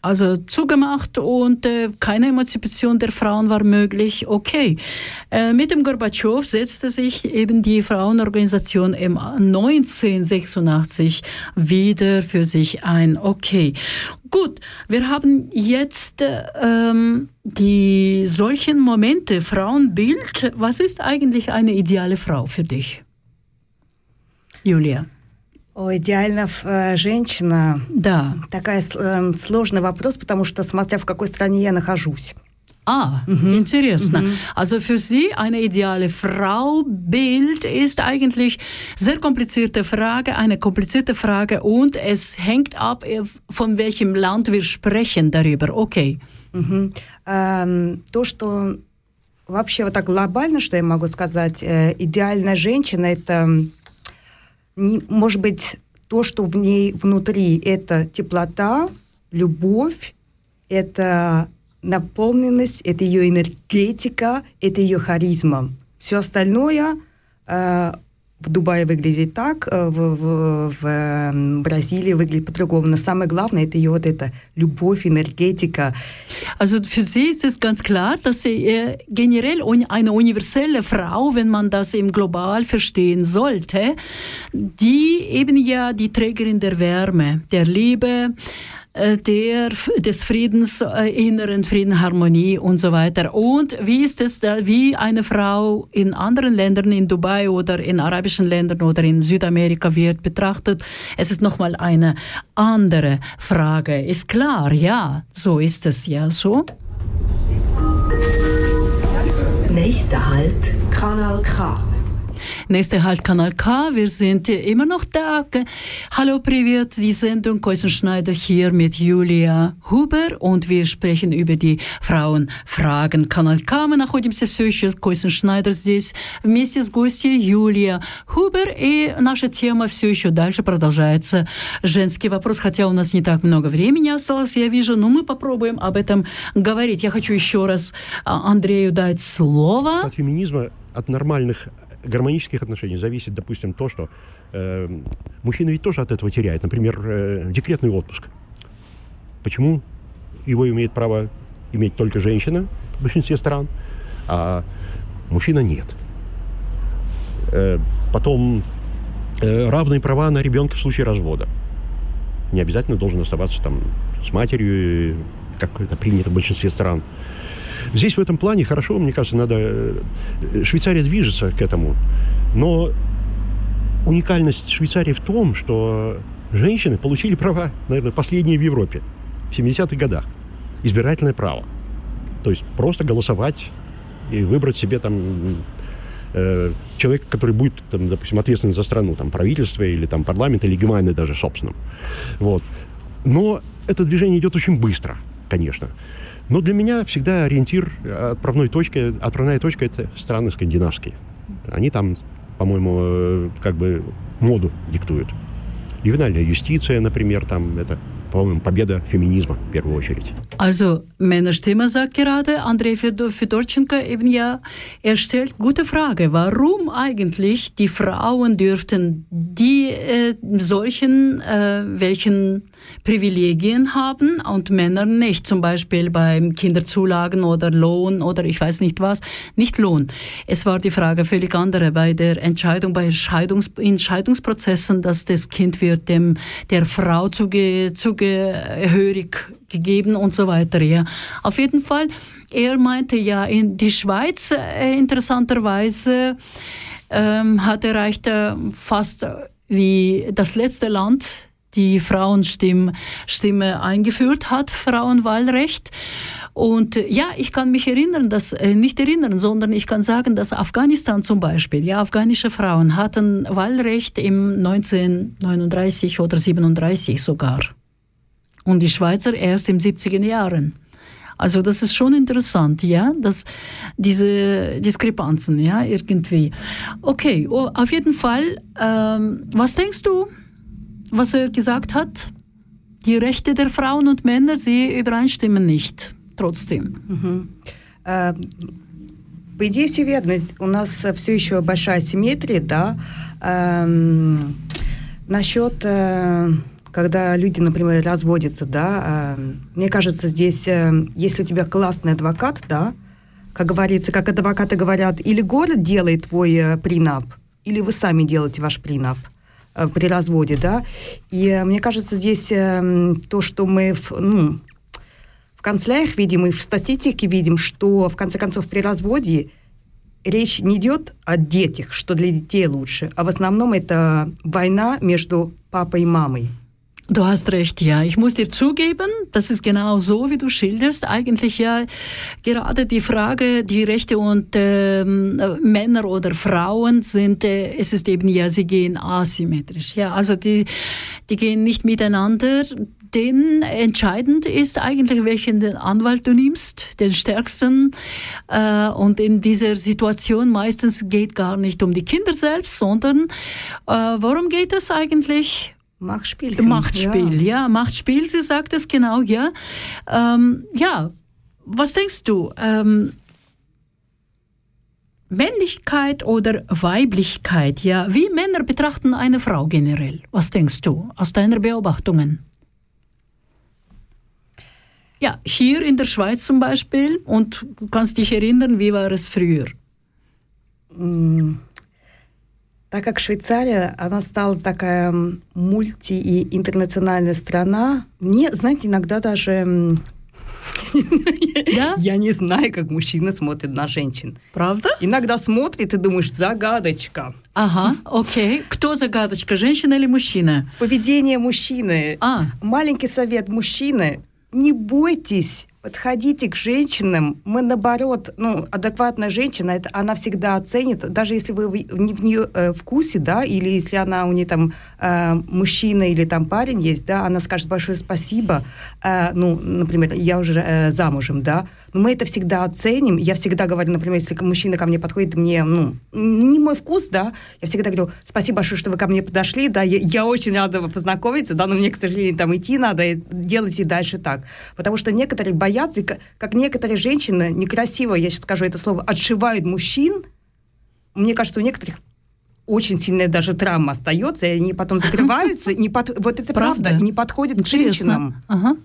also zugemacht und äh, keine Emanzipation der Frauen war möglich. Okay. Äh, mit dem Gorbatschow setzte sich eben die Frauenorganisation im 1986 wieder für sich ein. Okay. Gut, wir haben jetzt ähm, die solchen Momente, Frauenbild. Was ist eigentlich eine ideale Frau für dich? Julia. О, идеально э, женщина. Да. Такая э, сложный вопрос, потому что смотря в какой стране я нахожусь. Ah, интересно. Also für Sie eine ideale Frau-Bild ist eigentlich sehr komplizierte Frage, eine komplizierte Frage und es hängt ab, äh, von welchem Land wir sprechen darüber. Okay. Мгм. Эм, То, что вообще вот так глобально, что я могу сказать, э, идеальная женщина это, не- может быть, то, что в ней внутри, это теплота, любовь, это наполненность, это ее энергетика, это ее харизма. Все остальное э, в Дубае выглядит так, э, в, в, в э, Бразилии выглядит по-другому. Но самое главное, это ее вот эта любовь, энергетика. Also für sie ist es ganz klar, dass sie äh, generell un eine universelle Frau, wenn man das im global verstehen sollte, die eben ja die Trägerin der Wärme, der Liebe, äh, der, des Friedens, äh, inneren Frieden, Harmonie und so weiter. Und wie ist es da, wie eine Frau in anderen Ländern, in Dubai oder in arabischen Ländern oder in Südamerika wird betrachtet? Es ist nochmal eine andere Frage. Ist klar, ja, so ist es ja so. Nächster Halt, Kanal K. Nächster Halt Kanal K. Wir sind immer noch da. Hallo, Privet, die Sendung Keusenschneider hier mit Julia Huber und wir sprechen über die Frauenfragen. Канал К. Мы находимся все еще с Койсен Шнайдер здесь вместе с гостьей Юлия Хубер. И наша тема все еще дальше продолжается. Женский вопрос, хотя у нас не так много времени осталось, я вижу, но мы попробуем об этом говорить. Я хочу еще раз а, Андрею дать слово. От феминизма, от нормальных гармонических отношений зависит, допустим, то, что э, мужчина ведь тоже от этого теряет. Например, э, декретный отпуск. Почему его имеет право иметь только женщина в большинстве стран, а мужчина нет? Э, потом э, равные права на ребенка в случае развода. Не обязательно должен оставаться там с матерью, как это принято в большинстве стран. Здесь в этом плане хорошо, мне кажется, надо... э, Швейцария движется к этому, но уникальность Швейцарии в том, что женщины получили права, наверное, последние в Европе в 70-х годах. Избирательное право. То есть просто голосовать и выбрать себе там э, человека, который будет, там, допустим, ответственен за страну, там, правительство или там парламент, или гемайны даже собственным. Вот. Но это движение идет очень быстро, конечно. Но для меня всегда ориентир, отправной точкой, отправная точка – это страны скандинавские. Они там, по-моему, э, как бы моду диктуют. Ювенальная юстиция, например, там это, по-моему, победа феминизма в первую очередь. Also, Männerstimme sagt gerade, Andrei Fedor- Fedorchenko eben ja, er stellt gute Frage, warum eigentlich die Frauen dürften die äh, solchen, äh, welchen Privilegien haben und Männer nicht, zum Beispiel beim Kinderzulagen oder Lohn oder ich weiß nicht was, nicht Lohn. Es war die Frage völlig andere bei der Entscheidung, bei Scheidungs in Scheidungsprozessen, dass das Kind wird dem der Frau zuge zugehörig gegeben und so weiter. Ja. Auf jeden Fall, er meinte ja, in die Schweiz äh, interessanterweise ähm, hat erreicht äh, fast wie das letzte Land die Frauenstimme Stimme eingeführt hat, Frauenwahlrecht. Und äh, ja, ich kann mich erinnern, dass, äh, nicht erinnern, sondern ich kann sagen, dass Afghanistan zum Beispiel, ja, afghanische Frauen hatten Wahlrecht im 1939 oder 37 sogar. Und die Schweizer erst in 70er Jahren. Also das ist schon interessant, ja, dass diese Diskrepanzen, ja, irgendwie. Okay, oh, auf jeden Fall, ähm, was denkst du, was er gesagt hat? Die Rechte der Frauen und Männer, sie übereinstimmen nicht, trotzdem. Э, По идее, все верно. У нас все еще большая симметрия, да. Эм, насчет, э, когда люди, например, разводятся, да, э, мне кажется, здесь, э, если у тебя классный адвокат, да, как говорится, как адвокаты говорят, или город делает твой э, принап, или вы сами делаете ваш принап при разводе, да. И э, мне кажется, здесь э, то, что мы, ну, в канцеляриях видим и в статистике видим, что в конце концов при разводе речь не идет о детях, что для детей лучше, а в основном это война между папой и мамой. Du hast recht, ja. Ich muss dir zugeben, das ist genau so, wie du schilderst. Eigentlich ja gerade die Frage, die Rechte und ähm, äh, Männer oder Frauen sind, äh, es ist eben ja, sie gehen asymmetrisch. Ja, also die, die gehen nicht miteinander. Denn entscheidend ist eigentlich, welchen Anwalt du nimmst, den stärksten. Äh, und in dieser Situation meistens geht gar nicht um die Kinder selbst, sondern äh, worum geht es eigentlich? Machtspiel. Machtspiel, ja. Machtspiel, sie sagt es genau, ja. Ähm, ja, was denkst du? Ähm, Männlichkeit oder Weiblichkeit, ja, wie Männer betrachten eine Frau generell? Was denkst du aus deiner Beobachtungen? Ja, hier in der Schweiz zum Beispiel, und du kannst dich erinnern, wie war es früher? М, Так как Швейцария, она стала такая мульти- и интернациональная страна, мне, знаете, иногда даже... Да? *laughs* Я не знаю, как мужчина смотрит на женщин. Правда? Иногда смотрит и думаешь, загадочка. Ага, окей. Кто загадочка, женщина или мужчина? Поведение мужчины. А, Маленький совет мужчины. Не бойтесь, подходите к женщинам. Мы, наоборот, ну, адекватная женщина, это она всегда оценит, даже если вы не в нее э, вкусе, да, или если она у нее там э, мужчина или там парень есть, да, она скажет большое спасибо. Э, ну, например, я уже э, замужем, да, но мы это всегда оценим. Я всегда говорю, например, если мужчина ко мне подходит, мне, ну, не мой вкус, да, я всегда говорю, спасибо большое, что вы ко мне подошли, да, я, я очень рада познакомиться, да, но мне, к сожалению, там идти надо, и делайте дальше так. Потому что некоторые боятся, и ка- как некоторые женщины, некрасиво, я сейчас скажу это слово, отшивают мужчин, мне кажется, у некоторых очень сильная даже травма остается, и они потом закрываются, не под... вот это правда, Правда. и не подходит к женщинам. Aha.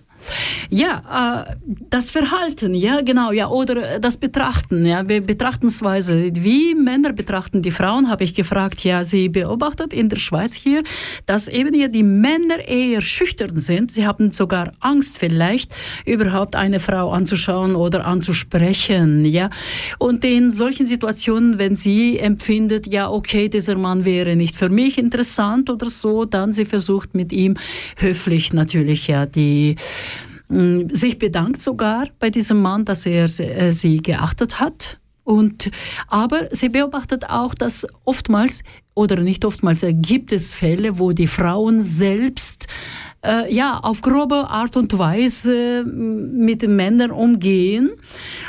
Ja, äh, das Verhalten, ja, genau, ja, oder das Betrachten, ja, Be Betrachtensweise. Wie Männer betrachten die Frauen, habe ich gefragt. Ja, sie beobachtet in der Schweiz hier, dass eben ja die Männer eher schüchtern sind. Sie haben sogar Angst vielleicht, überhaupt eine Frau anzuschauen oder anzusprechen, ja. Und in solchen Situationen, wenn sie empfindet, ja, okay, dieser Mann wäre nicht für mich interessant oder so, dann sie versucht mit ihm höflich natürlich, ja, die sich bedankt sogar bei diesem Mann, dass er äh, sie geachtet hat. Und, aber sie beobachtet auch, dass oftmals oder nicht oftmals äh, gibt es Fälle, wo die Frauen selbst äh, ja, auf grobe Art und Weise m, mit den Männern umgehen.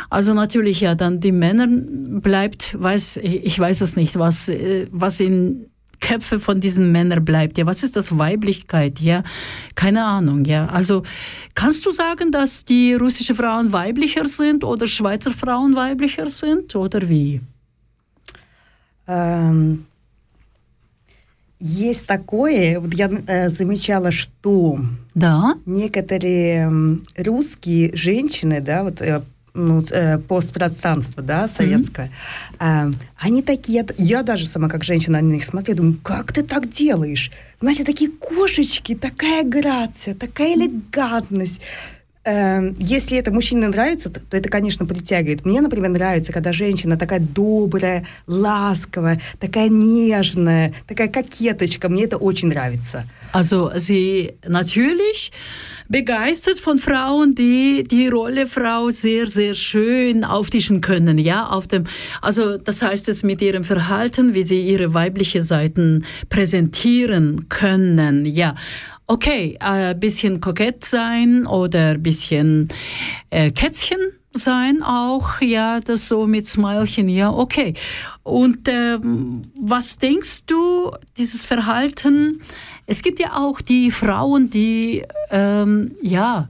Also natürlich ja, dann die Männer bleibt, weiß, ich weiß es nicht, was, äh, was in Köpfe von diesen Männern bleibt. Ja, was ist das Weiblichkeit? Ja, keine Ahnung. Ja, also kannst du sagen, dass die russischen Frauen weiblicher sind oder Schweizer Frauen weiblicher sind oder wie? Эм, Есть такое, вот я э, замечала, что Да. некоторые м, русские женщины, да, вот э, ну, э, постпространство, да, советское, э, они такие, я даже сама как женщина на них смотрю, думаю, как ты так делаешь? Знаете, такие кошечки, такая грация, такая элегантность. Э, Если это мужчине нравится, то это, конечно, притягивает. Мне, например, нравится, когда женщина такая добрая, ласковая, такая нежная, такая кокеточка. Мне это очень нравится. Also sie natürlich begeistert von Frauen, die die Rolle Frau sehr, sehr schön auftischen können. Ja, auf dem, also das heißt es mit ihrem Verhalten, wie sie ihre weibliche Seiten präsentieren können. Ja. okay, ein bisschen kokett sein oder ein bisschen äh, Kätzchen sein auch, ja, das so mit Smilchen, ja, okay. Und ähm, was denkst du, dieses Verhalten? Es gibt ja auch die Frauen, die, ähm, ja,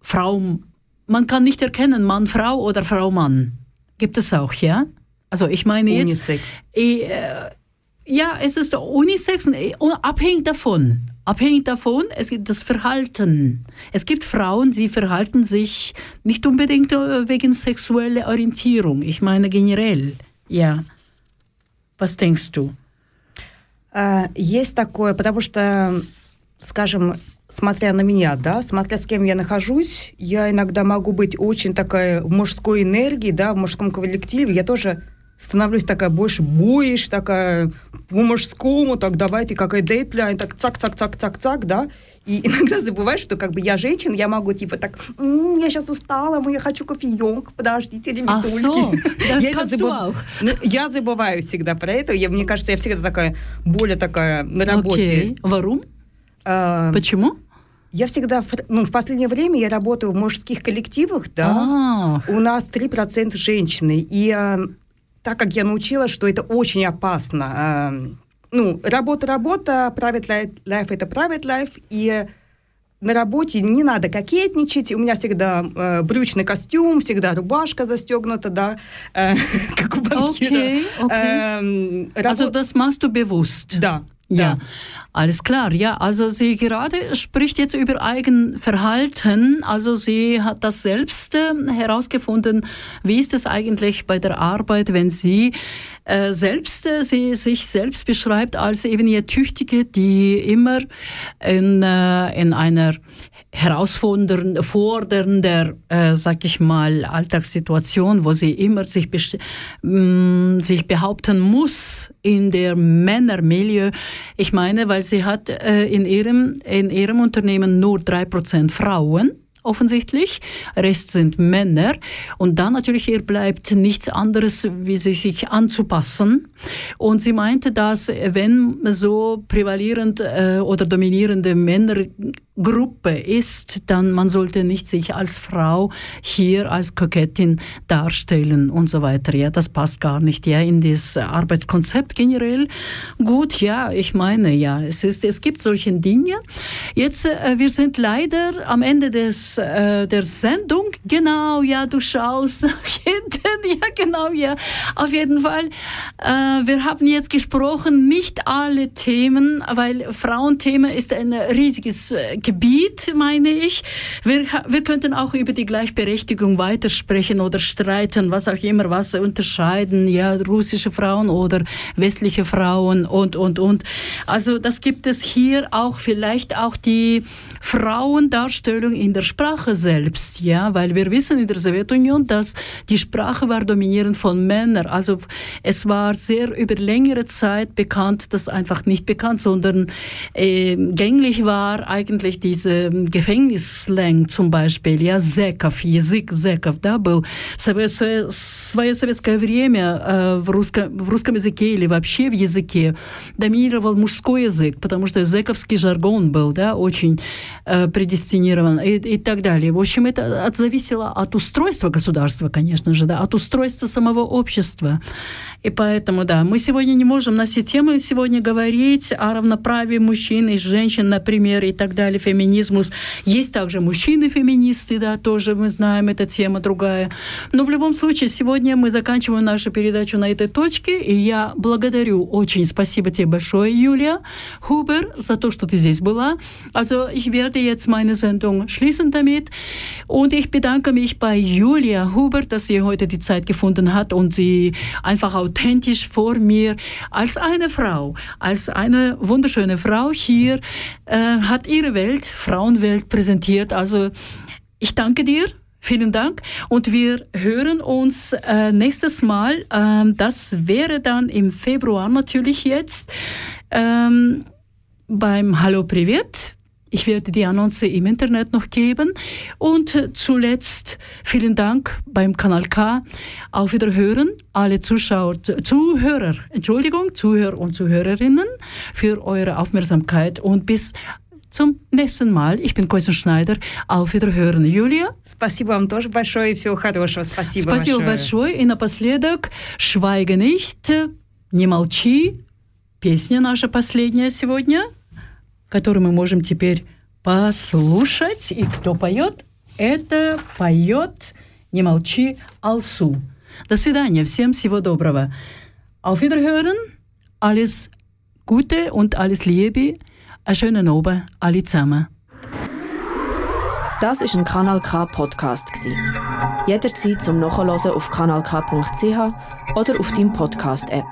Frauen, man kann nicht erkennen, Mann, Frau oder Frau, Mann. Gibt es auch, ja? Also ich meine jetzt... Unisex. Eh, äh, ja, es ist Unisex, äh, abhängig davon. Abhängig davon, es gibt das Verhalten. Es gibt Frauen, die verhalten sich nicht unbedingt äh, wegen sexueller Orientierung. Ich meine generell, ja. Was denkst du? А, Есть такое, потому что, скажем, смотря на меня, да, смотря с кем я нахожусь, я иногда могу быть очень такая в мужской энергии, да, в мужском коллективе, я тоже становлюсь такая больше боишь, такая по-мужскому, так давайте какая дейтляйн, так цак-цак-цак-цак-цак, да, и *laughs* иногда забываешь, что как бы я женщина, я могу типа так, «М, я сейчас устала, я хочу кофеек, подождите, ребятульки. so, das Я это забыв- ну, я забываю всегда про это. Я, мне кажется, я всегда такая, более такая на работе. Окей. Warum? А, Почему? я всегда, ну, в последнее время я работаю в мужских коллективах, да. А, У нас 3% женщины. И а, так как я научилась, что это очень опасно. а, ну, работа, работа, private life, life это private life. И на работе не надо кокетничать. У меня всегда э, брючный костюм, всегда рубашка застегнута, да, äh, *laughs* как у банкира. Okay, okay. Ähm, Also рабо- das machst du bewusst. да, Ja, alles klar. Ja, also sie gerade spricht jetzt über Eigenverhalten. Also sie hat das selbst äh, herausgefunden. Wie ist es eigentlich bei der Arbeit, wenn sie äh, selbst äh, sie sich selbst beschreibt als eben eine Tüchtige, die immer in, äh, in einer herausfordernder, fordernder, äh, sag ich mal, Alltagssituation, wo sie immer sich, mh, sich behaupten muss in der Männermilieu. Ich meine, weil sie hat äh, in, ihrem, in ihrem Unternehmen nur 3% Frauen offensichtlich, Rest sind Männer und dann natürlich ihr bleibt nichts anderes, wie sie sich anzupassen und sie meinte, dass wenn so prävalierend äh, oder dominierende Männergruppe ist, dann man sollte nicht sich als Frau hier als Kokettin darstellen und so weiter. Ja, das passt gar nicht ja in das Arbeitskonzept generell. Gut, ja, ich meine, ja, es ist, es gibt solche Dinge. Jetzt, äh, wir sind leider am Ende des äh, der Sendung. Genau, ja, du schaust nach *laughs* hinten. Ja, genau, ja. Auf jeden Fall. Äh, wir haben jetzt gesprochen, nicht alle Themen, weil Frauenthema ist ein riesiges äh, Gebiet, meine ich. Wir, wir könnten auch über die Gleichberechtigung weitersprechen oder streiten, was auch immer, was unterscheiden, ja, russische Frauen oder westliche Frauen und, und, und. Also das gibt es hier auch vielleicht auch die Frauendarstellung in der Sprache selbst, ja, weil wir wissen in der Sowjetunion, dass die Sprache war dominierend von Männern. Also es war sehr über längere Zeit bekannt, das einfach nicht bekannt, sondern äh, gänglich war eigentlich diese Gefängnisslang zum Beispiel, ja, Зеков, язык Зеков, да, был в свое, свое- свое советское время э, в, русском, в русском языке или вообще в языке доминировал мужской язык, потому что зековский жаргон был, да, очень э, предестинирован и, и так далее. В общем, это от, зависело от устройства государства, конечно же, да, от устройства самого общества. И поэтому, да, мы сегодня не можем на все темы сегодня говорить о равноправии мужчин и женщин, например, и так далее, феминизмус. Есть также мужчины-феминисты, да, тоже мы знаем, эта тема другая. Но в любом случае, сегодня мы заканчиваем нашу передачу на этой точке, и я благодарю очень, спасибо тебе большое, Юлия Хубер, за то, что ты здесь была. Also, ich werde jetzt meine Sendung schließen damit und ich bedanke mich bei Julia Huber, dass sie heute die Zeit gefunden hat und sie einfach authentisch vor mir als eine Frau, als eine wunderschöne Frau hier äh, hat ihre Welt, Frauenwelt präsentiert. Also ich danke dir. Vielen Dank. Und wir hören uns äh, nächstes Mal. Ähm, das wäre dann im Februar natürlich jetzt ähm, beim Hallo Privet. Ich werde die Annonce im Internet noch geben. Und äh, zuletzt vielen Dank beim Kanal K. Auf Wiederhören, alle Zuschauer, Zuhörer, Entschuldigung, Zuhörer und Zuhörerinnen für eure Aufmerksamkeit und bis zum nächsten Mal. Ich bin Koisen Schneider. Auf Wiederhören, Julia. Спасибо вам тоже большое и всего хорошего. Спасибо, Спасибо большое. И напоследок «Швайга nicht», «Не молчи», песня наша последняя сегодня, которую мы можем теперь послушать. И кто поет? Это поет «Не молчи» Алсу. До свидания. Всем всего доброго. Auf Wiederhören. Alles Gute und alles Liebe. Einen schönen Abend alle zusammen. Das ist ein Kanal K Podcast gsi. Jederzeit zum Nachhören auf kanalk.ch oder auf deinem Podcast App.